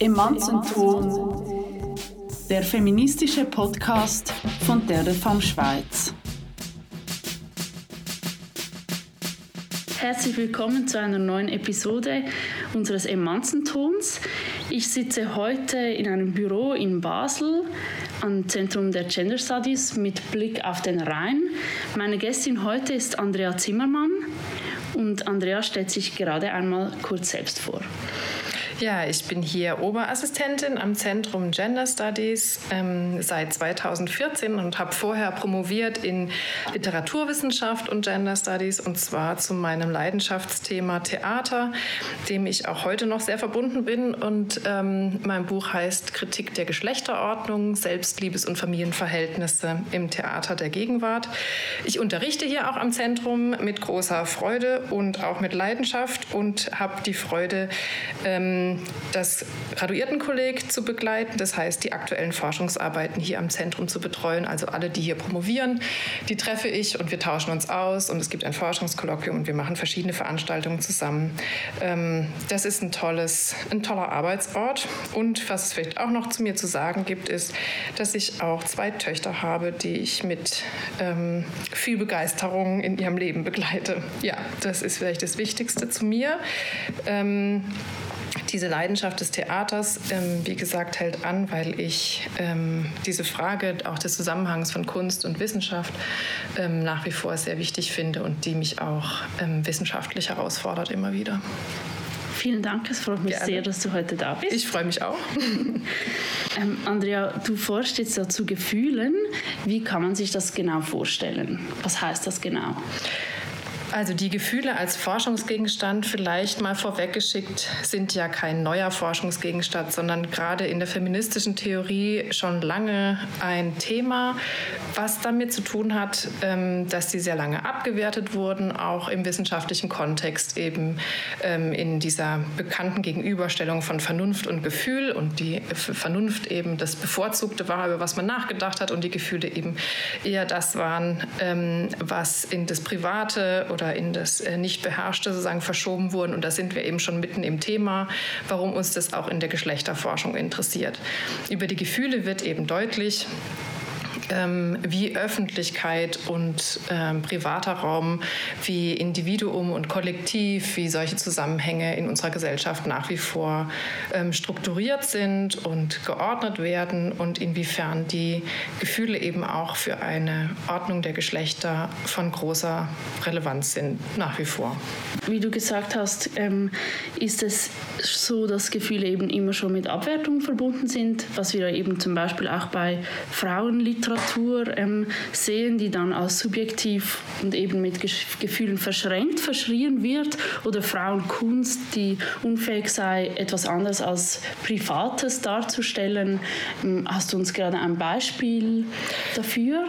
Emanzenton, der feministische Podcast von der Femme Schweiz. Herzlich willkommen zu einer neuen Episode unseres Emanzentons. Ich sitze heute in einem Büro in Basel am Zentrum der Gender Studies mit Blick auf den Rhein. Meine Gästin heute ist Andrea Zimmermann und Andrea stellt sich gerade einmal kurz selbst vor. Ja, ich bin hier Oberassistentin am Zentrum Gender Studies ähm, seit 2014 und habe vorher promoviert in Literaturwissenschaft und Gender Studies und zwar zu meinem Leidenschaftsthema Theater, dem ich auch heute noch sehr verbunden bin. Und ähm, mein Buch heißt Kritik der Geschlechterordnung, Selbstliebes- und Familienverhältnisse im Theater der Gegenwart. Ich unterrichte hier auch am Zentrum mit großer Freude und auch mit Leidenschaft und habe die Freude, ähm, das Graduiertenkolleg zu begleiten, das heißt die aktuellen Forschungsarbeiten hier am Zentrum zu betreuen. Also alle, die hier promovieren, die treffe ich und wir tauschen uns aus und es gibt ein Forschungskolloquium und wir machen verschiedene Veranstaltungen zusammen. Ähm, das ist ein, tolles, ein toller Arbeitsort und was es vielleicht auch noch zu mir zu sagen gibt, ist, dass ich auch zwei Töchter habe, die ich mit ähm, viel Begeisterung in ihrem Leben begleite. Ja, das ist vielleicht das Wichtigste zu mir. Ähm, diese Leidenschaft des Theaters, ähm, wie gesagt, hält an, weil ich ähm, diese Frage auch des Zusammenhangs von Kunst und Wissenschaft ähm, nach wie vor sehr wichtig finde und die mich auch ähm, wissenschaftlich herausfordert immer wieder. Vielen Dank, es freut mich Gerne. sehr, dass du heute da bist. Ich freue mich auch. ähm, Andrea, du forschst jetzt ja zu Gefühlen. Wie kann man sich das genau vorstellen? Was heißt das genau? Also die Gefühle als Forschungsgegenstand vielleicht mal vorweggeschickt sind ja kein neuer Forschungsgegenstand, sondern gerade in der feministischen Theorie schon lange ein Thema, was damit zu tun hat, ähm, dass sie sehr lange abgewertet wurden, auch im wissenschaftlichen Kontext eben ähm, in dieser bekannten Gegenüberstellung von Vernunft und Gefühl und die Vernunft eben das Bevorzugte war, über was man nachgedacht hat und die Gefühle eben eher das waren, ähm, was in das Private oder in das äh, nicht beherrschte sozusagen verschoben wurden. Und da sind wir eben schon mitten im Thema, warum uns das auch in der Geschlechterforschung interessiert. Über die Gefühle wird eben deutlich, ähm, wie Öffentlichkeit und ähm, privater Raum, wie Individuum und Kollektiv, wie solche Zusammenhänge in unserer Gesellschaft nach wie vor ähm, strukturiert sind und geordnet werden und inwiefern die Gefühle eben auch für eine Ordnung der Geschlechter von großer Relevanz sind, nach wie vor. Wie du gesagt hast, ähm, ist es so, dass Gefühle eben immer schon mit Abwertung verbunden sind, was wir eben zum Beispiel auch bei Frauenliteratur Literatur ähm, sehen, die dann als subjektiv und eben mit Gefühlen verschränkt verschrien wird, oder Frauenkunst, die unfähig sei, etwas anderes als Privates darzustellen. Ähm, hast du uns gerade ein Beispiel dafür?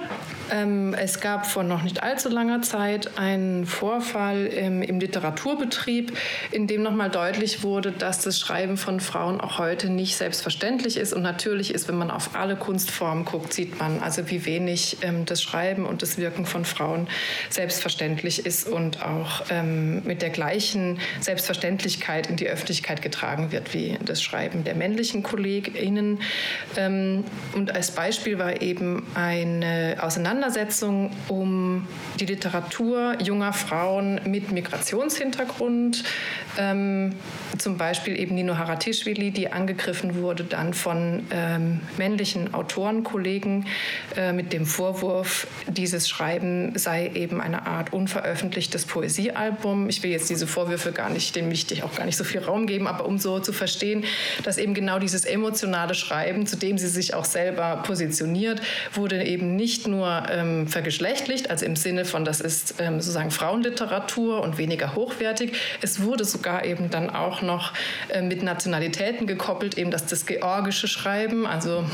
Ähm, es gab vor noch nicht allzu langer Zeit einen Vorfall im, im Literaturbetrieb, in dem nochmal deutlich wurde, dass das Schreiben von Frauen auch heute nicht selbstverständlich ist und natürlich ist, wenn man auf alle Kunstformen guckt, sieht man also, wie wenig ähm, das Schreiben und das Wirken von Frauen selbstverständlich ist und auch ähm, mit der gleichen Selbstverständlichkeit in die Öffentlichkeit getragen wird wie das Schreiben der männlichen KollegInnen. Ähm, und als Beispiel war eben eine Auseinandersetzung Auseinandersetzung um die Literatur junger Frauen mit Migrationshintergrund. Ähm, zum Beispiel eben Nino Haratischvili, die angegriffen wurde dann von ähm, männlichen Autorenkollegen äh, mit dem Vorwurf, dieses Schreiben sei eben eine Art unveröffentlichtes Poesiealbum. Ich will jetzt diese Vorwürfe gar nicht, dem wichtig auch gar nicht so viel Raum geben, aber um so zu verstehen, dass eben genau dieses emotionale Schreiben, zu dem sie sich auch selber positioniert, wurde eben nicht nur ähm, vergeschlechtlicht, also im Sinne von, das ist ähm, sozusagen Frauenliteratur und weniger hochwertig. Es wurde sogar eben dann auch noch äh, mit Nationalitäten gekoppelt, eben dass das georgische Schreiben, also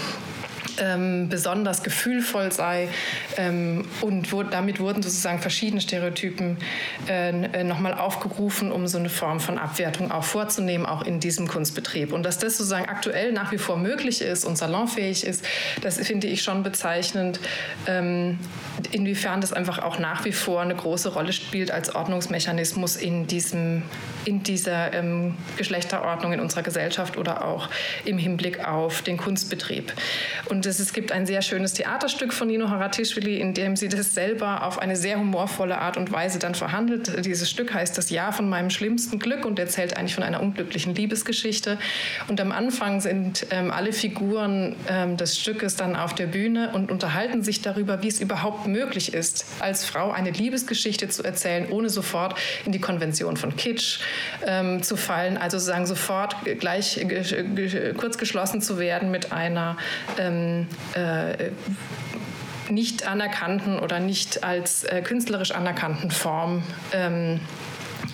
ähm, besonders gefühlvoll sei. Ähm, und wo, damit wurden sozusagen verschiedene Stereotypen äh, nochmal aufgerufen, um so eine Form von Abwertung auch vorzunehmen, auch in diesem Kunstbetrieb. Und dass das sozusagen aktuell nach wie vor möglich ist und salonfähig ist, das finde ich schon bezeichnend, ähm, inwiefern das einfach auch nach wie vor eine große Rolle spielt als Ordnungsmechanismus in diesem in dieser ähm, Geschlechterordnung in unserer Gesellschaft oder auch im Hinblick auf den Kunstbetrieb. Und es, es gibt ein sehr schönes Theaterstück von Nino Haratischvili, in dem sie das selber auf eine sehr humorvolle Art und Weise dann verhandelt. Dieses Stück heißt Das Jahr von meinem schlimmsten Glück und erzählt eigentlich von einer unglücklichen Liebesgeschichte. Und am Anfang sind ähm, alle Figuren ähm, des Stückes dann auf der Bühne und unterhalten sich darüber, wie es überhaupt möglich ist, als Frau eine Liebesgeschichte zu erzählen, ohne sofort in die Konvention von Kitsch ähm, zu fallen, also sozusagen sofort gleich kurz geschlossen zu werden mit einer ähm, äh, nicht anerkannten oder nicht als äh, künstlerisch anerkannten Form ähm,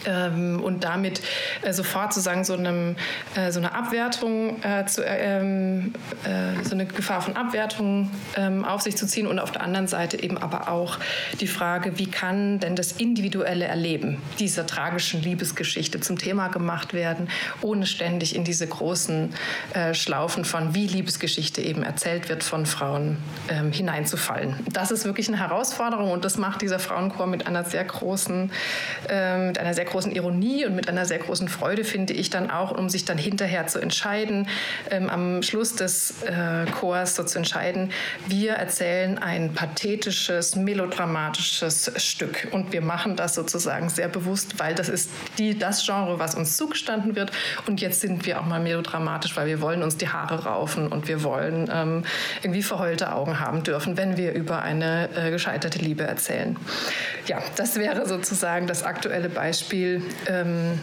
ähm, und damit äh, sofort sozusagen so, einem, äh, so eine Abwertung, äh, zu, äh, ähm, äh, so eine Gefahr von Abwertung ähm, auf sich zu ziehen und auf der anderen Seite eben aber auch die Frage, wie kann denn das individuelle Erleben dieser tragischen Liebesgeschichte zum Thema gemacht werden, ohne ständig in diese großen äh, Schlaufen von wie Liebesgeschichte eben erzählt wird von Frauen ähm, hineinzufallen. Das ist wirklich eine Herausforderung und das macht dieser Frauenchor mit einer sehr großen, mit einer sehr großen Ironie und mit einer sehr großen Freude, finde ich dann auch, um sich dann hinterher zu entscheiden, ähm, am Schluss des äh, Chors so zu entscheiden, wir erzählen ein pathetisches, melodramatisches Stück. Und wir machen das sozusagen sehr bewusst, weil das ist die, das Genre, was uns zugestanden wird. Und jetzt sind wir auch mal melodramatisch, weil wir wollen uns die Haare raufen und wir wollen ähm, irgendwie verheulte Augen haben dürfen, wenn wir über eine äh, gescheiterte Liebe erzählen. Ja, das wäre sozusagen das aktuelle Beispiel Beispiel, ähm,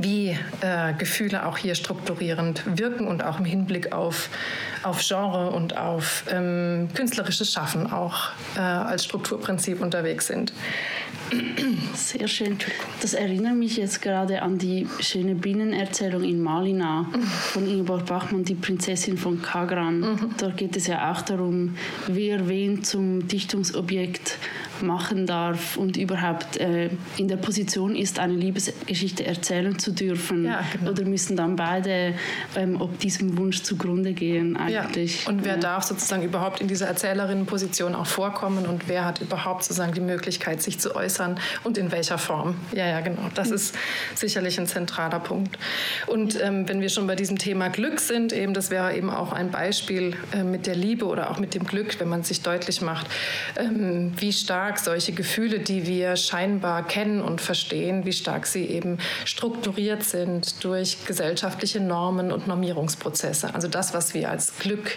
wie äh, Gefühle auch hier strukturierend wirken und auch im Hinblick auf, auf Genre und auf ähm, künstlerisches Schaffen auch äh, als Strukturprinzip unterwegs sind. Sehr schön. Das erinnert mich jetzt gerade an die schöne Binnenerzählung in Malina von Ingeborg Bachmann, die Prinzessin von Kagran. Mhm. Dort geht es ja auch darum, wer wen zum Dichtungsobjekt machen darf und überhaupt äh, in der Position ist, eine Liebesgeschichte erzählen zu dürfen. Ja, genau. Oder müssen dann beide ähm, ob diesem Wunsch zugrunde gehen eigentlich. Ja. Und wer ja. darf sozusagen überhaupt in dieser Erzählerinnenposition auch vorkommen und wer hat überhaupt sozusagen die Möglichkeit, sich zu äußern und in welcher Form. Ja, ja, genau. Das ist sicherlich ein zentraler Punkt. Und ähm, wenn wir schon bei diesem Thema Glück sind, eben das wäre eben auch ein Beispiel äh, mit der Liebe oder auch mit dem Glück, wenn man sich deutlich macht, ähm, wie stark stark solche Gefühle, die wir scheinbar kennen und verstehen, wie stark sie eben strukturiert sind durch gesellschaftliche Normen und Normierungsprozesse. Also das, was wir als Glück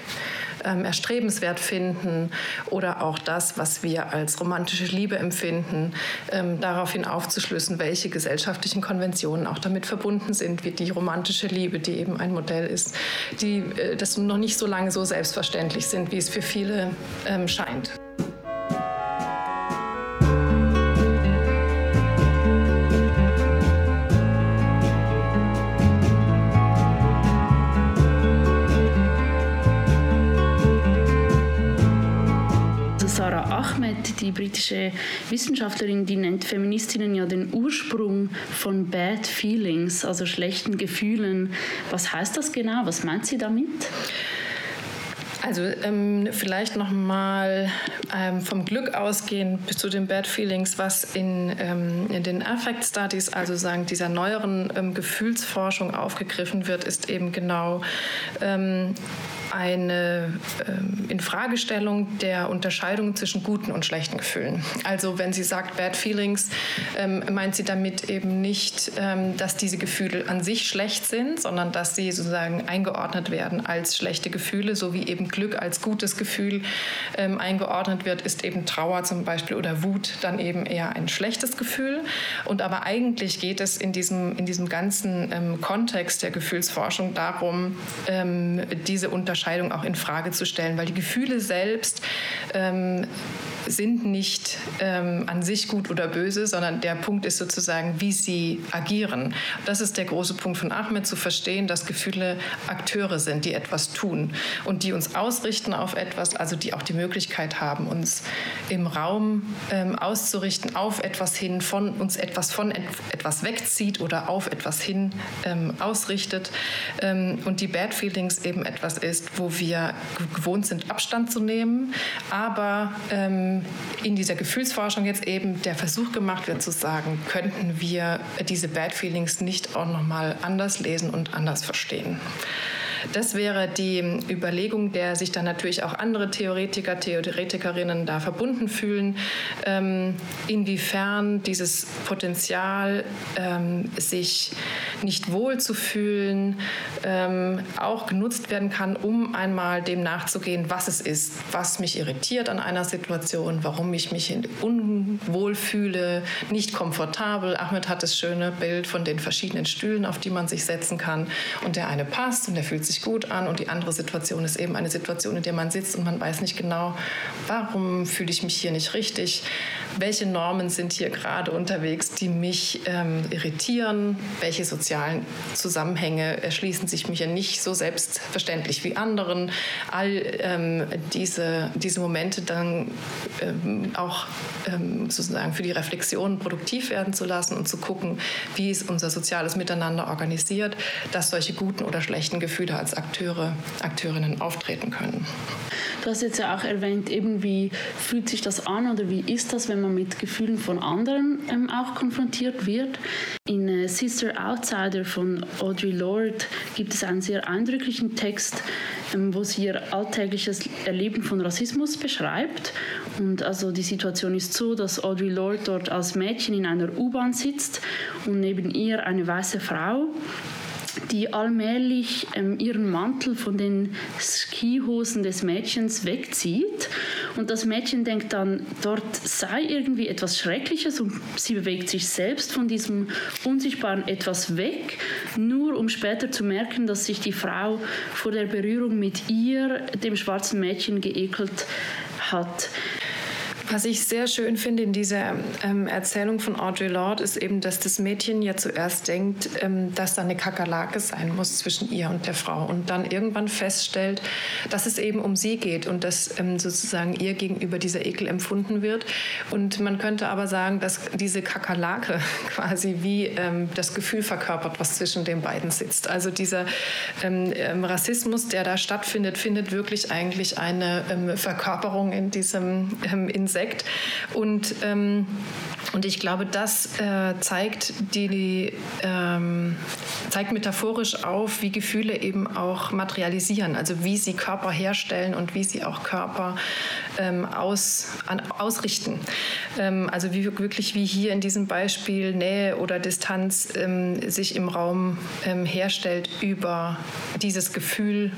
ähm, erstrebenswert finden oder auch das, was wir als romantische Liebe empfinden, ähm, daraufhin aufzuschlüssen, welche gesellschaftlichen Konventionen auch damit verbunden sind, wie die romantische Liebe, die eben ein Modell ist, die äh, das noch nicht so lange so selbstverständlich sind, wie es für viele ähm, scheint. Die britische Wissenschaftlerin, die nennt Feministinnen ja den Ursprung von Bad Feelings, also schlechten Gefühlen. Was heißt das genau? Was meint sie damit? Also ähm, vielleicht noch mal ähm, vom Glück ausgehen bis zu den Bad Feelings, was in, ähm, in den Affect Studies, also sagen dieser neueren ähm, Gefühlsforschung aufgegriffen wird, ist eben genau ähm, eine ähm, Infragestellung der Unterscheidung zwischen guten und schlechten Gefühlen. Also wenn sie sagt Bad Feelings, ähm, meint sie damit eben nicht, ähm, dass diese Gefühle an sich schlecht sind, sondern dass sie sozusagen eingeordnet werden als schlechte Gefühle, so wie eben Glück als gutes Gefühl ähm, eingeordnet wird, ist eben Trauer zum Beispiel oder Wut dann eben eher ein schlechtes Gefühl. Und aber eigentlich geht es in diesem, in diesem ganzen ähm, Kontext der Gefühlsforschung darum, ähm, diese Unterscheidung Unterscheidung auch in Frage zu stellen, weil die Gefühle selbst ähm, sind nicht ähm, an sich gut oder böse, sondern der Punkt ist sozusagen, wie sie agieren. Das ist der große Punkt von Ahmed, zu verstehen, dass Gefühle Akteure sind, die etwas tun und die uns ausrichten auf etwas, also die auch die Möglichkeit haben, uns im Raum ähm, auszurichten auf etwas hin, von uns etwas von et etwas wegzieht oder auf etwas hin ähm, ausrichtet. Ähm, und die Bad Feelings eben etwas ist, wo wir gewohnt sind, Abstand zu nehmen, aber ähm, in dieser Gefühlsforschung jetzt eben der Versuch gemacht wird zu sagen, könnten wir diese Bad Feelings nicht auch noch mal anders lesen und anders verstehen. Das wäre die Überlegung, der sich dann natürlich auch andere Theoretiker, Theoretikerinnen da verbunden fühlen, ähm, inwiefern dieses Potenzial, ähm, sich nicht wohl zu fühlen, ähm, auch genutzt werden kann, um einmal dem nachzugehen, was es ist, was mich irritiert an einer Situation, warum ich mich unwohl fühle, nicht komfortabel. Ahmed hat das schöne Bild von den verschiedenen Stühlen, auf die man sich setzen kann und der eine passt und der fühlt sich gut an und die andere Situation ist eben eine Situation, in der man sitzt und man weiß nicht genau, warum fühle ich mich hier nicht richtig, welche Normen sind hier gerade unterwegs, die mich ähm, irritieren, welche sozialen Zusammenhänge erschließen sich mir nicht so selbstverständlich wie anderen. All ähm, diese, diese Momente dann ähm, auch ähm, sozusagen für die Reflexion produktiv werden zu lassen und zu gucken, wie ist unser soziales Miteinander organisiert, dass solche guten oder schlechten Gefühle als Akteure, Akteurinnen auftreten können. Du hast jetzt ja auch erwähnt, eben wie fühlt sich das an oder wie ist das, wenn man mit Gefühlen von anderen ähm, auch konfrontiert wird. In äh, Sister Outsider von Audre Lorde gibt es einen sehr eindrücklichen Text, ähm, wo sie ihr alltägliches Erleben von Rassismus beschreibt. Und also die Situation ist so, dass Audre Lorde dort als Mädchen in einer U-Bahn sitzt und neben ihr eine weiße Frau die allmählich ähm, ihren Mantel von den Skihosen des Mädchens wegzieht. Und das Mädchen denkt dann, dort sei irgendwie etwas Schreckliches und sie bewegt sich selbst von diesem unsichtbaren etwas weg, nur um später zu merken, dass sich die Frau vor der Berührung mit ihr, dem schwarzen Mädchen, geekelt hat. Was ich sehr schön finde in dieser ähm, Erzählung von Audre Lorde ist eben, dass das Mädchen ja zuerst denkt, ähm, dass da eine Kakerlake sein muss zwischen ihr und der Frau und dann irgendwann feststellt, dass es eben um sie geht und dass ähm, sozusagen ihr gegenüber dieser Ekel empfunden wird. Und man könnte aber sagen, dass diese Kakerlake quasi wie ähm, das Gefühl verkörpert, was zwischen den beiden sitzt. Also dieser ähm, ähm, Rassismus, der da stattfindet, findet wirklich eigentlich eine Verkörperung in diesem Insekt Insekt. Und, ähm, und ich glaube, das äh, zeigt, die, ähm, zeigt metaphorisch auf, wie Gefühle eben auch materialisieren, also wie sie Körper herstellen und wie sie auch Körper ähm, aus, an, ausrichten. Ähm, also wie, wirklich wie hier in diesem Beispiel Nähe oder Distanz ähm, sich im Raum ähm, herstellt über dieses Gefühl,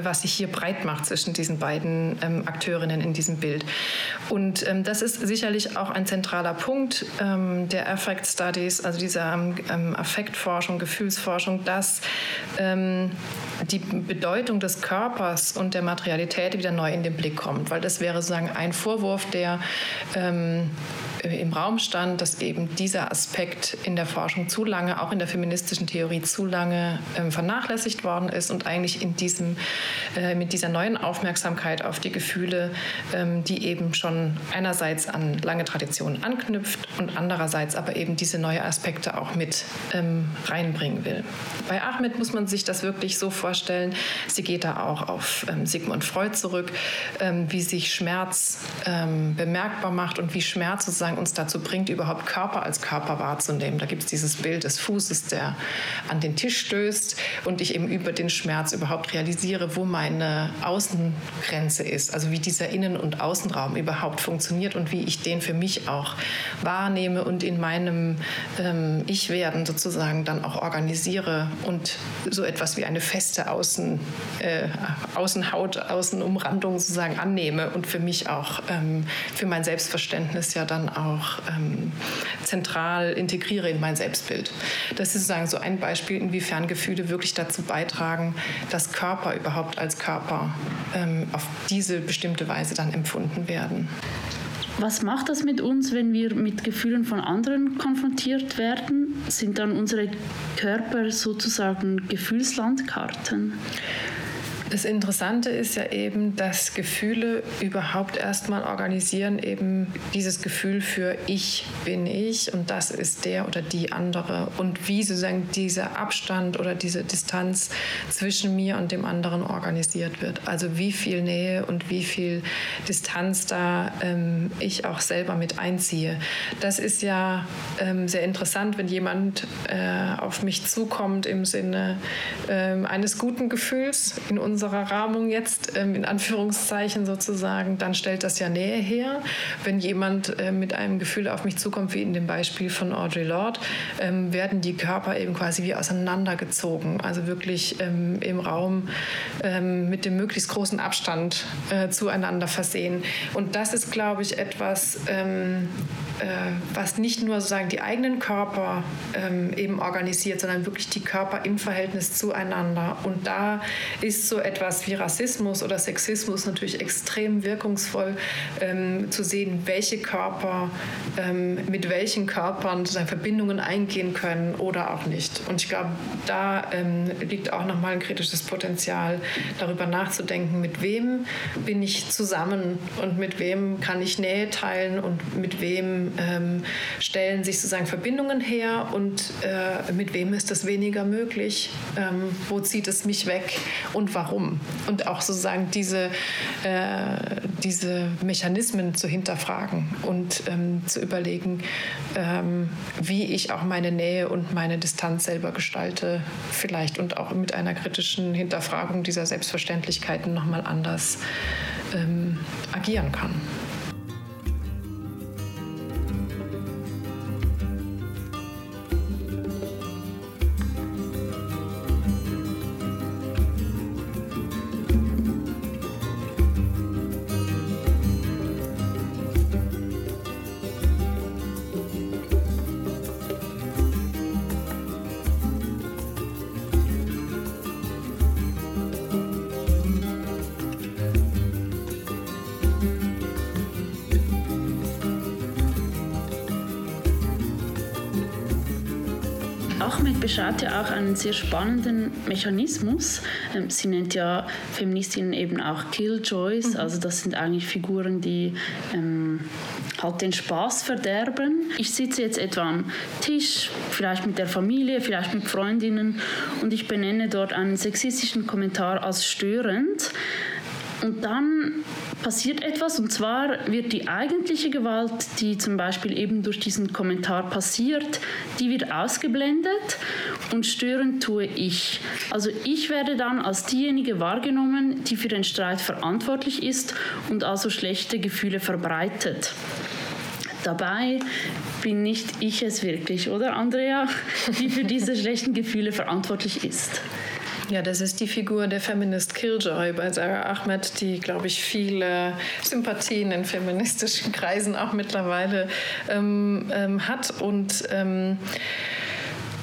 was sich hier breit macht zwischen diesen beiden Akteurinnen in diesem Bild. Und ähm, das ist sicherlich auch ein zentraler Punkt ähm, der Affect Studies, also dieser ähm, Affektforschung, Gefühlsforschung, dass ähm, die Bedeutung des Körpers und der Materialität wieder neu in den Blick kommt. Weil das wäre sozusagen ein Vorwurf, der ähm, im Raum stand, dass eben dieser Aspekt in der Forschung zu lange, auch in der feministischen Theorie zu lange ähm, vernachlässigt worden ist und eigentlich in diesem, äh, mit dieser neuen Aufmerksamkeit auf die Gefühle, ähm, die eben schon einerseits an lange Traditionen anknüpft und andererseits aber eben diese neuen Aspekte auch mit ähm, reinbringen will. Bei Ahmed muss man sich das wirklich so vorstellen. Sie geht da auch auf Sigmund Freud zurück, wie sich Schmerz bemerkbar macht und wie Schmerz sozusagen sozusagen uns dazu bringt, überhaupt Körper als Körper wahrzunehmen. Da gibt es dieses Bild des Fußes, der an den Tisch stößt und ich eben über den Schmerz überhaupt realisiere, wo meine Außengrenze ist, also wie dieser Innen- und Außenraum überhaupt funktioniert und wie ich den für mich auch wahrnehme und in meinem ähm, Ich-Werden sozusagen dann auch organisiere und so etwas wie eine feste Außen, äh, Außenhaut, Außenumrandung sozusagen annehme und für mich auch ähm, für mein Selbstverständnis ja dann auch auch ähm, zentral integriere in mein Selbstbild. Das ist sozusagen so ein Beispiel, inwiefern Gefühle wirklich dazu beitragen, dass Körper überhaupt als Körper ähm, auf diese bestimmte Weise dann empfunden werden. Was macht das mit uns, wenn wir mit Gefühlen von anderen konfrontiert werden? Sind dann unsere Körper sozusagen Gefühlslandkarten? Das Interessante ist ja eben, dass Gefühle überhaupt erstmal organisieren, eben dieses Gefühl für ich bin ich und das ist der oder die andere und wie sozusagen dieser Abstand oder diese Distanz zwischen mir und dem anderen organisiert wird. Also wie viel Nähe und wie viel Distanz da ähm, ich auch selber mit einziehe. Das ist ja ähm, sehr interessant, wenn jemand äh, auf mich zukommt im Sinne äh, eines guten Gefühls in unserer Rahmung jetzt, ähm, in Anführungszeichen sozusagen, dann stellt das ja Nähe her. Wenn jemand äh, mit einem Gefühl auf mich zukommt, wie in dem Beispiel von Audre Lorde, ähm, werden die Körper eben quasi wie auseinandergezogen. Also wirklich ähm, im Raum mit dem möglichst großen Abstand äh, zueinander versehen. Und das ist, glaube ich, etwas, äh, was nicht nur sozusagen die eigenen Körper eben organisiert, sondern wirklich die Körper im Verhältnis zueinander. Und da ist so etwas wie Rassismus oder Sexismus natürlich extrem wirkungsvoll ähm, zu sehen, welche Körper ähm, mit welchen Körpern sozusagen Verbindungen eingehen können oder auch nicht. Und ich glaube, da ähm, liegt auch nochmal ein kritisches Potenzial, darüber nachzudenken, mit wem bin ich zusammen und mit wem kann ich Nähe teilen und mit wem ähm, stellen sich sozusagen Verbindungen her und äh, mit wem ist das weniger möglich, ähm, wo zieht es mich weg und warum. Und auch sozusagen diese, äh, diese Mechanismen zu hinterfragen und ähm, zu überlegen, ähm, wie ich auch meine Nähe und meine Distanz selber gestalte, vielleicht und auch mit einer kritischen Hinterfragung dieser Selbstverständlichkeiten nochmal anders ähm, agieren kann. Beschreibt ja auch einen sehr spannenden Mechanismus. Ähm, sie nennt ja Feministinnen eben auch Killjoys, mhm. also das sind eigentlich Figuren, die ähm, halt den Spaß verderben. Ich sitze jetzt etwa am Tisch, vielleicht mit der Familie, vielleicht mit Freundinnen und ich benenne dort einen sexistischen Kommentar als störend. Und dann passiert etwas und zwar wird die eigentliche Gewalt, die zum Beispiel eben durch diesen Kommentar passiert, die wird ausgeblendet und störend tue ich. Also ich werde dann als diejenige wahrgenommen, die für den Streit verantwortlich ist und also schlechte Gefühle verbreitet. Dabei bin nicht ich es wirklich, oder Andrea, die für diese schlechten Gefühle verantwortlich ist. Ja, das ist die Figur der Feminist Killjoy bei Sarah Ahmed, die, glaube ich, viele Sympathien in feministischen Kreisen auch mittlerweile ähm, ähm, hat. Und ähm,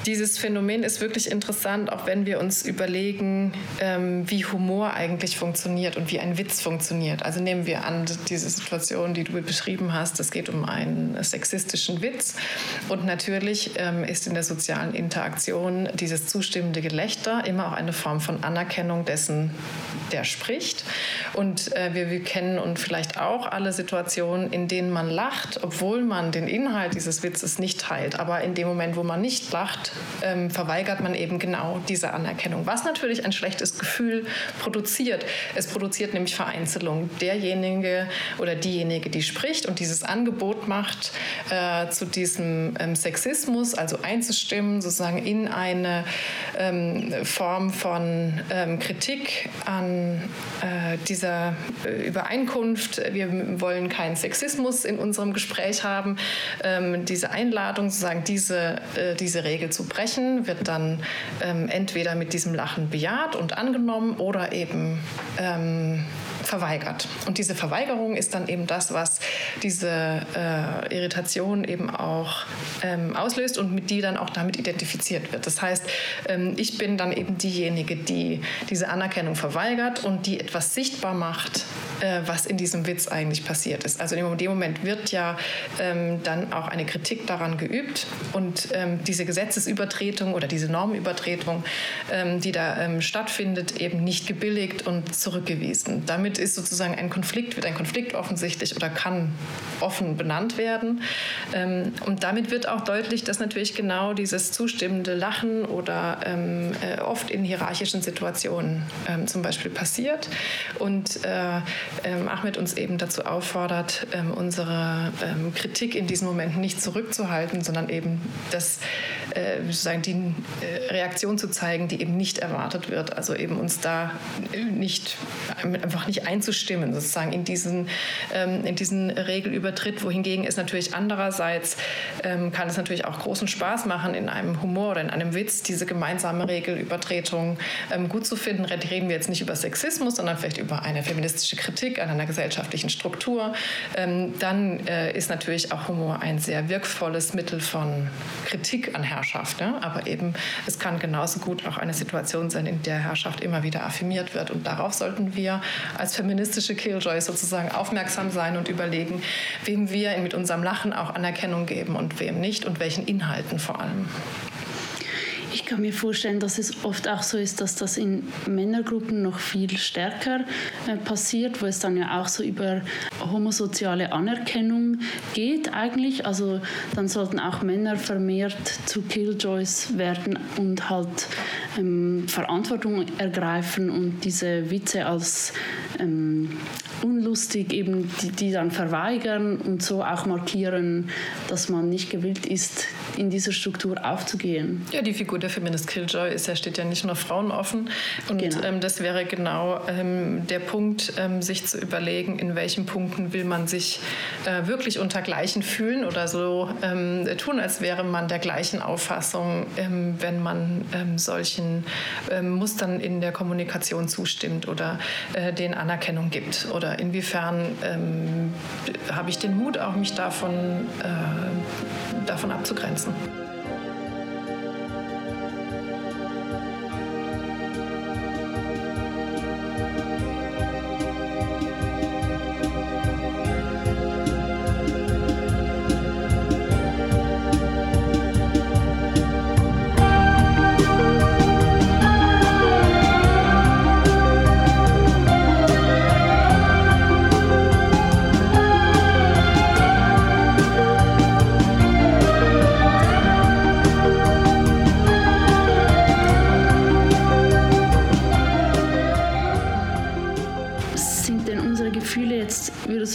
dieses Phänomen ist wirklich interessant, auch wenn wir uns überlegen, ähm, wie Humor eigentlich funktioniert und wie ein Witz funktioniert. Also nehmen wir an, diese Situation, die du beschrieben hast, es geht um einen sexistischen Witz. Und natürlich ähm, ist in der sozialen Interaktion dieses zustimmende Gelächter immer auch eine Form von Anerkennung dessen, der spricht. Und äh, wir, wir kennen und vielleicht auch alle Situationen, in denen man lacht, obwohl man den Inhalt dieses Witzes nicht teilt. Aber in dem Moment, wo man nicht lacht, ähm, verweigert man eben genau diese Anerkennung, was natürlich ein schlechtes Gefühl produziert. Es produziert nämlich Vereinzelung. Derjenige oder diejenige, die spricht und dieses Angebot macht, äh, zu diesem ähm, Sexismus, also einzustimmen, sozusagen in eine ähm, Form von ähm, Kritik an äh, dieser äh, Übereinkunft. Wir wollen keinen Sexismus in unserem Gespräch haben. Ähm, diese Einladung, sozusagen diese, äh, diese Regel zu brechen, wird dann ähm, entweder mit diesem Lachen bejaht und angenommen oder eben ähm, verweigert. Und diese Verweigerung ist dann eben das, was diese äh, Irritation eben auch ähm, auslöst und mit die dann auch damit identifiziert wird. Das heißt, ähm, ich bin dann eben diejenige, die diese Anerkennung verweigert und die etwas sichtbar macht, äh, was in diesem Witz eigentlich passiert ist. Also in dem Moment wird ja ähm, dann auch eine Kritik daran geübt und ähm, diese Gesetzesübertretung oder diese Normübertretung, ähm, die da ähm, stattfindet, eben nicht gebilligt und zurückgewiesen. Damit ist sozusagen ein Konflikt, wird ein Konflikt offensichtlich oder kann offen benannt werden. Ähm, und damit wird auch deutlich, dass natürlich genau dieses zustimmende Lachen oder ähm, äh, oft in hierarchischen Situationen zum Beispiel passiert. Und äh, ähm, Ahmed uns eben dazu auffordert, ähm, unsere ähm, Kritik in diesen Momenten nicht zurückzuhalten, sondern eben das, äh, sozusagen die äh, Reaktion zu zeigen, die eben nicht erwartet wird. Also eben uns da nicht einfach nicht einzustimmen, sozusagen in diesen, ähm, in diesen Regelübertritt, wohingegen es natürlich andererseits ähm, kann es natürlich auch großen Spaß machen, in einem Humor oder in einem Witz diese gemeinsame Regelübertretung ähm, gut zu finden. Reden wir jetzt nicht über Sexismus, sondern vielleicht über eine feministische Kritik an einer gesellschaftlichen Struktur. Ähm, dann äh, ist natürlich auch Humor ein sehr wirkvolles Mittel von Kritik an Herrschaft. Ja? Aber eben, es kann genauso gut auch eine Situation sein, in der Herrschaft immer wieder affirmiert wird. Und darauf sollten wir als feministische Killjoy sozusagen aufmerksam sein und überlegen, wem wir mit unserem Lachen auch Anerkennung geben und wem nicht und welchen Inhalten vor allem. Kann mir vorstellen, dass es oft auch so ist, dass das in Männergruppen noch viel stärker äh, passiert, wo es dann ja auch so über homosoziale Anerkennung geht eigentlich. Also dann sollten auch Männer vermehrt zu Killjoys werden und halt ähm, Verantwortung ergreifen und diese Witze als ähm, unlustig eben die, die dann verweigern und so auch markieren, dass man nicht gewillt ist, in dieser Struktur aufzugehen. Ja, die Figur der Feminist Killjoy ist ja, steht ja nicht nur Frauen offen. Und genau. ähm, das wäre genau ähm, der Punkt, ähm, sich zu überlegen, in welchen Punkten will man sich äh, wirklich unter Gleichen fühlen oder so ähm, tun, als wäre man der gleichen Auffassung, ähm, wenn man ähm, solchen Mustern in der Kommunikation zustimmt oder äh, den Anerkennung gibt. Oder inwiefern habe ich den Mut, auch mich davon, äh, davon abzugrenzen.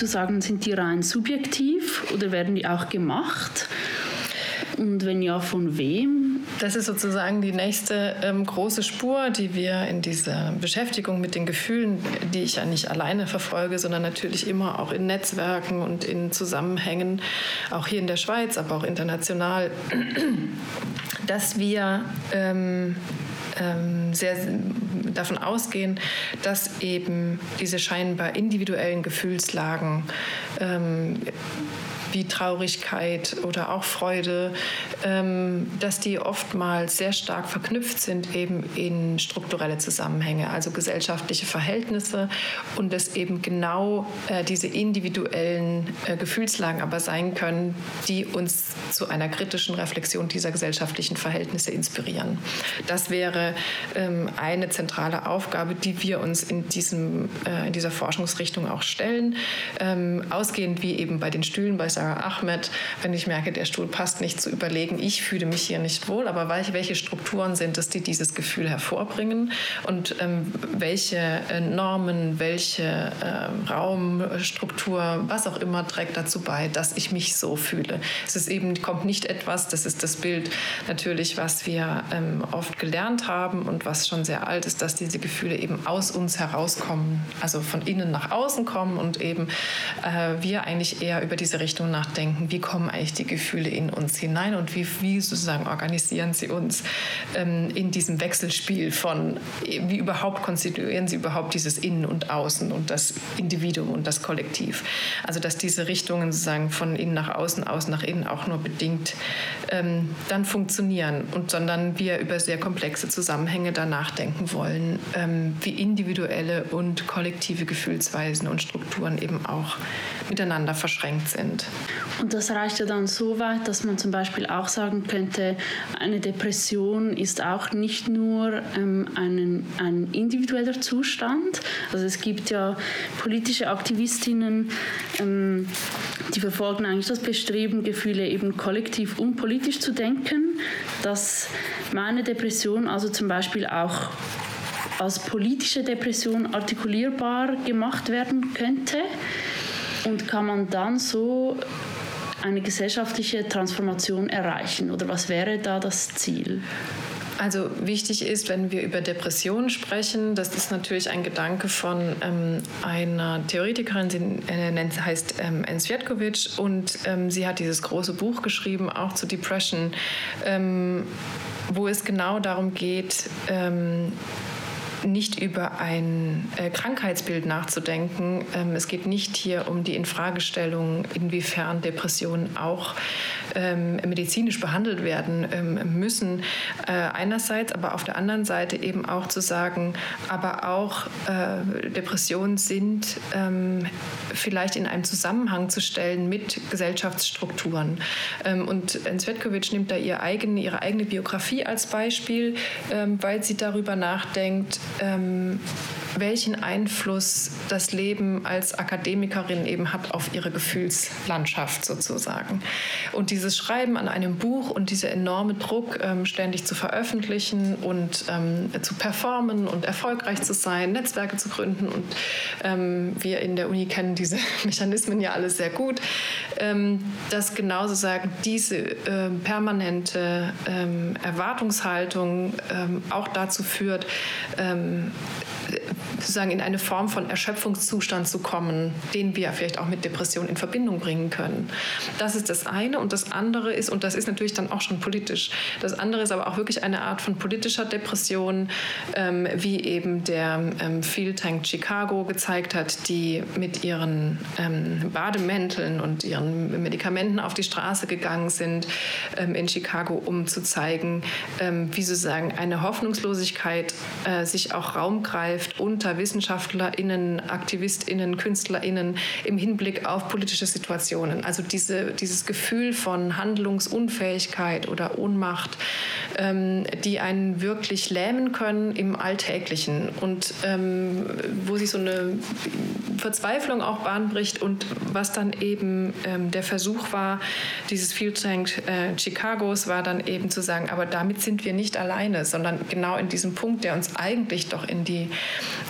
Sagen, sind die rein subjektiv oder werden die auch gemacht? Und wenn ja, von wem? Das ist sozusagen die nächste ähm, große Spur, die wir in dieser Beschäftigung mit den Gefühlen, die ich ja nicht alleine verfolge, sondern natürlich immer auch in Netzwerken und in Zusammenhängen, auch hier in der Schweiz, aber auch international, dass wir ähm, ähm, sehr davon ausgehen, dass eben diese scheinbar individuellen Gefühlslagen ähm, wie Traurigkeit oder auch Freude, ähm, dass die oftmals sehr stark verknüpft sind eben in strukturelle Zusammenhänge, also gesellschaftliche Verhältnisse und dass eben genau äh, diese individuellen äh, Gefühlslagen aber sein können, die uns zu einer kritischen Reflexion dieser gesellschaftlichen Verhältnisse inspirieren. Das wäre ähm, eine zentrale Aufgabe, die wir uns in, diesem, äh, in dieser Forschungsrichtung auch stellen, ähm, ausgehend wie eben bei den Stühlen bei Sarah Ahmed, wenn ich merke, der Stuhl passt nicht, zu überlegen, ich fühle mich hier nicht wohl, aber welche Strukturen sind es, die dieses Gefühl hervorbringen und ähm, welche äh, Normen, welche äh, Raumstruktur, was auch immer trägt dazu bei, dass ich mich so fühle. Es ist eben, kommt nicht etwas, das ist das Bild natürlich, was wir ähm, oft gelernt haben und was schon sehr alt ist, dass diese Gefühle eben aus uns herauskommen, also von innen nach außen kommen und eben äh, wir eigentlich eher über diese Richtung Depression nachdenken, wie kommen eigentlich die Gefühle in uns hinein und wie, wie sozusagen organisieren sie uns ähm, in diesem Wechselspiel von, wie überhaupt konstituieren sie überhaupt dieses Innen und Außen und das Individuum und das Kollektiv. Also dass diese Richtungen sozusagen von innen nach außen, außen nach innen auch nur bedingt ähm, dann funktionieren und sondern wir über sehr komplexe Zusammenhänge da nachdenken wollen, ähm, wie individuelle und kollektive Gefühlsweisen und Strukturen eben auch miteinander verschränkt sind. Und das reicht ja dann so weit, dass man zum Beispiel auch sagen könnte, eine Depression ist auch nicht nur ähm, ein, ein individueller Zustand. Also es gibt ja politische Aktivistinnen, ähm, die verfolgen eigentlich das Bestreben, Gefühle eben kollektiv und politisch zu denken, dass meine Depression also zum Beispiel auch als politische Depression artikulierbar gemacht werden könnte. Und kann man dann so eine gesellschaftliche Transformation erreichen? Oder was wäre da das Ziel? Also wichtig ist, wenn wir über Depressionen sprechen, das ist natürlich ein Gedanke von ähm, einer Theoretikerin, sie äh, heißt ähm, Ensvjetkovic und ähm, sie hat dieses große Buch geschrieben, auch zu Depression, ähm, wo es genau darum geht, ähm, nicht über ein äh, Krankheitsbild nachzudenken. Ähm, es geht nicht hier um die Infragestellung, inwiefern Depressionen auch ähm, medizinisch behandelt werden ähm, müssen. Äh, einerseits, aber auf der anderen Seite eben auch zu sagen, aber auch äh, Depressionen sind ähm, vielleicht in einem Zusammenhang zu stellen mit Gesellschaftsstrukturen. Ähm, und Svetkovic nimmt da ihre eigene, ihre eigene Biografie als Beispiel, ähm, weil sie darüber nachdenkt, ähm, welchen Einfluss das Leben als Akademikerin eben hat auf ihre Gefühlslandschaft sozusagen. Und dieses Schreiben an einem Buch und dieser enorme Druck, ähm, ständig zu veröffentlichen und ähm, zu performen und erfolgreich zu sein, Netzwerke zu gründen. Und ähm, wir in der Uni kennen diese Mechanismen ja alle sehr gut, dass genauso sagen, diese permanente Erwartungshaltung auch dazu führt, sozusagen in eine Form von Erschöpfungszustand zu kommen, den wir vielleicht auch mit Depression in Verbindung bringen können. Das ist das eine. Und das andere ist, und das ist natürlich dann auch schon politisch, das andere ist aber auch wirklich eine Art von politischer Depression, ähm, wie eben der ähm, Field Tank Chicago gezeigt hat, die mit ihren ähm, Bademänteln und ihren Medikamenten auf die Straße gegangen sind ähm, in Chicago, um zu zeigen, ähm, wie sozusagen eine Hoffnungslosigkeit äh, sich auch Raum greift unter WissenschaftlerInnen, AktivistInnen, KünstlerInnen im Hinblick auf politische Situationen. Also diese, dieses Gefühl von Handlungsunfähigkeit oder Ohnmacht, ähm, die einen wirklich lähmen können im Alltäglichen und ähm, wo sich so eine Verzweiflung auch Bahn bricht und was dann eben ähm, der Versuch war, dieses Field Tank äh, Chicagos war dann eben zu sagen, aber damit sind wir nicht alleine, sondern genau in diesem Punkt, der uns eigentlich doch in die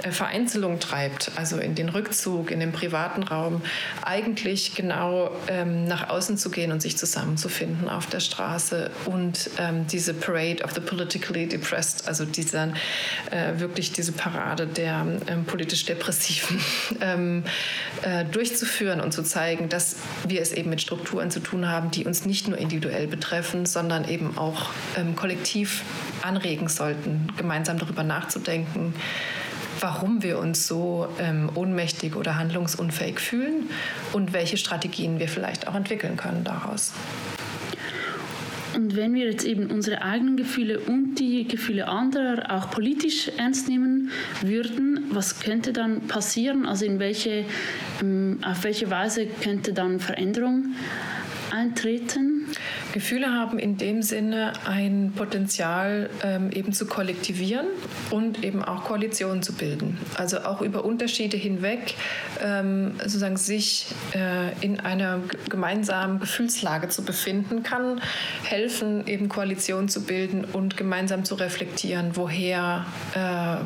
äh, Vereinzelung treibt, also in den Rückzug, in den privaten Raum, eigentlich genau ähm, nach außen zu gehen und sich zusammenzufinden auf der Straße und ähm, diese Parade of the Politically Depressed, also dieser, äh, wirklich diese Parade der ähm, politisch Depressiven ähm, äh, durchzuführen und zu zeigen, dass wir es eben mit Strukturen zu tun haben, die uns nicht nur individuell betreffen, sondern eben auch ähm, kollektiv anregen sollten, gemeinsam darüber nachzudenken, warum wir uns so ähm, ohnmächtig oder handlungsunfähig fühlen und welche Strategien wir vielleicht auch entwickeln können daraus. Und wenn wir jetzt eben unsere eigenen Gefühle und die Gefühle anderer auch politisch ernst nehmen würden, was könnte dann passieren? Also in welche, ähm, auf welche Weise könnte dann Veränderung eintreten? Gefühle haben in dem Sinne ein Potenzial, ähm, eben zu kollektivieren und eben auch Koalitionen zu bilden. Also auch über Unterschiede hinweg ähm, sozusagen sich äh, in einer gemeinsamen Gefühlslage zu befinden, kann helfen, eben Koalitionen zu bilden und gemeinsam zu reflektieren, woher, äh,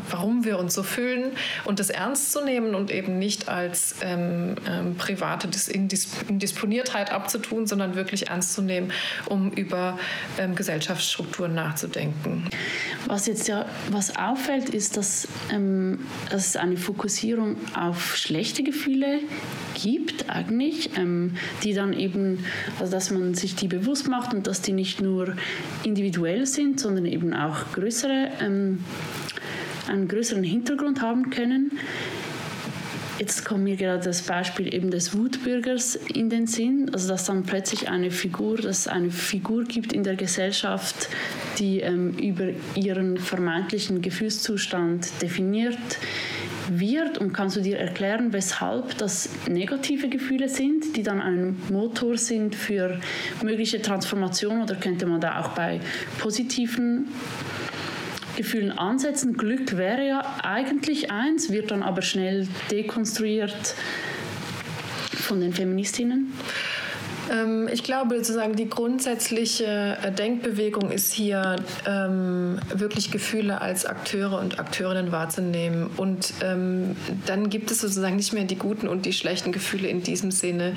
warum wir uns so fühlen und das ernst zu nehmen und eben nicht als ähm, ähm, private Indisponiertheit abzutun, sondern wirklich ernst zu nehmen um über ähm, Gesellschaftsstrukturen nachzudenken. Was jetzt ja was auffällt, ist, dass, ähm, dass es eine Fokussierung auf schlechte Gefühle gibt eigentlich, ähm, die dann eben, also dass man sich die bewusst macht und dass die nicht nur individuell sind, sondern eben auch größere, ähm, einen größeren Hintergrund haben können. Jetzt kommt mir gerade das Beispiel eben des Wutbürgers in den Sinn, also dass dann plötzlich eine Figur, dass es eine Figur gibt in der Gesellschaft, die ähm, über ihren vermeintlichen Gefühlszustand definiert wird. Und kannst du dir erklären, weshalb das negative Gefühle sind, die dann ein Motor sind für mögliche Transformation? Oder könnte man da auch bei positiven Gefühlen ansetzen. Glück wäre ja eigentlich eins, wird dann aber schnell dekonstruiert von den Feministinnen. Ähm, ich glaube sozusagen die grundsätzliche äh, Denkbewegung ist hier ähm, wirklich Gefühle als Akteure und Akteurinnen wahrzunehmen. Und ähm, dann gibt es sozusagen nicht mehr die guten und die schlechten Gefühle in diesem Sinne.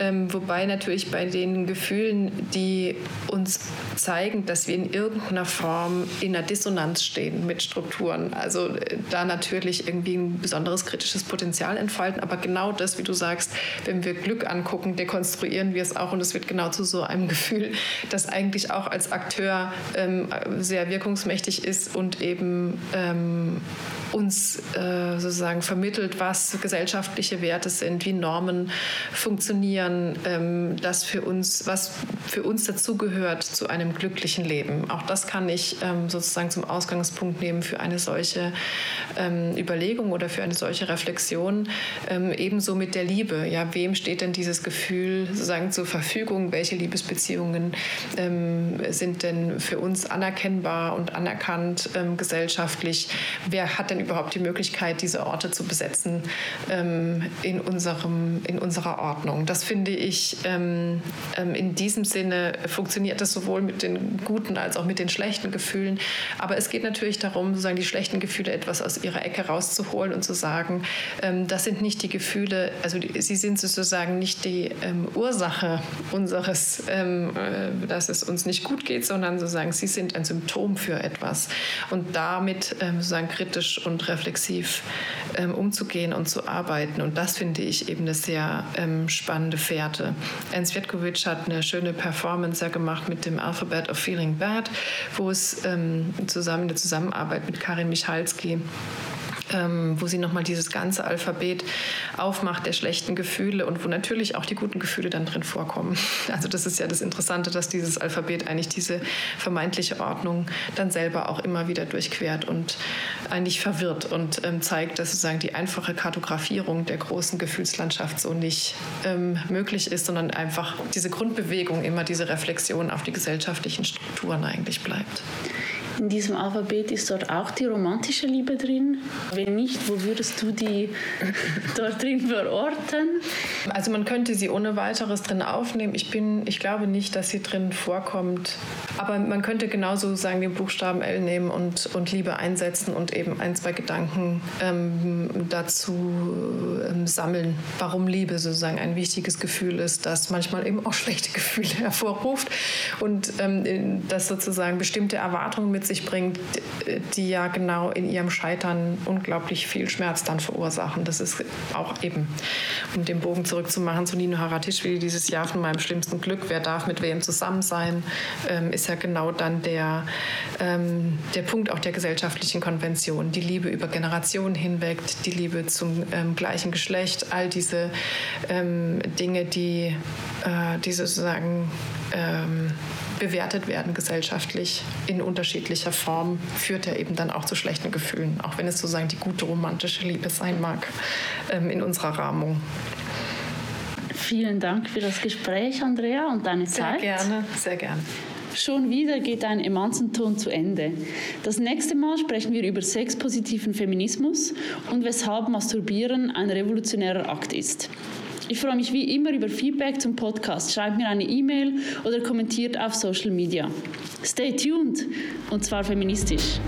Ähm, wobei natürlich bei den Gefühlen, die uns zeigen, dass wir in irgendeiner Form in einer Dissonanz stehen mit Strukturen, also äh, da natürlich irgendwie ein besonderes kritisches Potenzial entfalten. Aber genau das, wie du sagst, wenn wir Glück angucken, dekonstruieren wir es auch und es wird genau zu so einem Gefühl, das eigentlich auch als Akteur ähm, sehr wirkungsmächtig ist und eben ähm, uns äh, sozusagen vermittelt, was gesellschaftliche Werte sind, wie Normen funktionieren, ähm, das für uns, was für uns dazugehört zu einem glücklichen Leben. Auch das kann ich ähm, sozusagen zum Ausgangspunkt nehmen für eine solche ähm, Überlegung oder für eine solche Reflexion. Ähm, ebenso mit der Liebe. Ja, wem steht denn dieses Gefühl sozusagen zur Verfügung? Welche Liebesbeziehungen ähm, sind denn für uns anerkennbar und anerkannt ähm, gesellschaftlich? Wer hat denn überhaupt die Möglichkeit, diese Orte zu besetzen ähm, in, unserem, in unserer Ordnung. Das finde ich, ähm, ähm, in diesem Sinne funktioniert das sowohl mit den guten als auch mit den schlechten Gefühlen. Aber es geht natürlich darum, sozusagen die schlechten Gefühle etwas aus ihrer Ecke rauszuholen und zu sagen, ähm, das sind nicht die Gefühle, also die, sie sind sozusagen nicht die ähm, Ursache unseres, ähm, äh, dass es uns nicht gut geht, sondern sozusagen sie sind ein Symptom für etwas. Und damit sozusagen kritisch und reflexiv ähm, umzugehen und zu arbeiten. Und das finde ich eben eine sehr ähm, spannende Fährte. Ernst Svetkovic hat eine schöne Performance ja gemacht mit dem Alphabet of Feeling Bad, wo es ähm, zusammen in der Zusammenarbeit mit Karin Michalski ähm, wo sie nochmal dieses ganze Alphabet aufmacht der schlechten Gefühle und wo natürlich auch die guten Gefühle dann drin vorkommen. Also das ist ja das Interessante, dass dieses Alphabet eigentlich diese vermeintliche Ordnung dann selber auch immer wieder durchquert und eigentlich verwirrt und ähm, zeigt, dass sozusagen die einfache Kartografierung der großen Gefühlslandschaft so nicht ähm, möglich ist, sondern einfach diese Grundbewegung, immer diese Reflexion auf die gesellschaftlichen Strukturen eigentlich bleibt. In diesem Alphabet ist dort auch die romantische Liebe drin. Wenn nicht, wo würdest du die dort drin verorten? Also man könnte sie ohne weiteres drin aufnehmen. Ich bin, ich glaube nicht, dass sie drin vorkommt. Aber man könnte genauso sagen den Buchstaben L nehmen und, und Liebe einsetzen und eben ein, zwei Gedanken ähm, dazu ähm, sammeln, warum Liebe sozusagen ein wichtiges Gefühl ist, das manchmal eben auch schlechte Gefühle hervorruft und ähm, das sozusagen bestimmte Erwartungen mit sich bringt, die ja genau in ihrem Scheitern unglaublich viel Schmerz dann verursachen. Das ist auch eben, um den Bogen zurückzumachen zu Nino Haratischvili, dieses Jahr von meinem schlimmsten Glück, wer darf mit wem zusammen sein, ähm, ist ja genau dann der, ähm, der Punkt auch der gesellschaftlichen Konvention. Die Liebe über Generationen hinweg, die Liebe zum ähm, gleichen Geschlecht, all diese Dinge, die, äh, die sozusagen bewertet werden gesellschaftlich in unterschiedlicher Form, führt er eben dann auch zu schlechten Gefühlen, auch wenn es sozusagen die gute romantische Liebe sein mag ähm, in unserer Rahmung. Vielen Dank für das Gespräch, Andrea, und deine Zeit. Sehr gerne, sehr gerne. Schon wieder geht ein Emanzenton zu Ende. Das nächste Mal sprechen wir über sexpositiven Feminismus und weshalb Masturbieren ein revolutionärer Akt ist. Ich freue mich wie immer über Feedback zum Podcast. Schreibt mir eine E-Mail oder kommentiert auf Social Media. Stay tuned und zwar feministisch.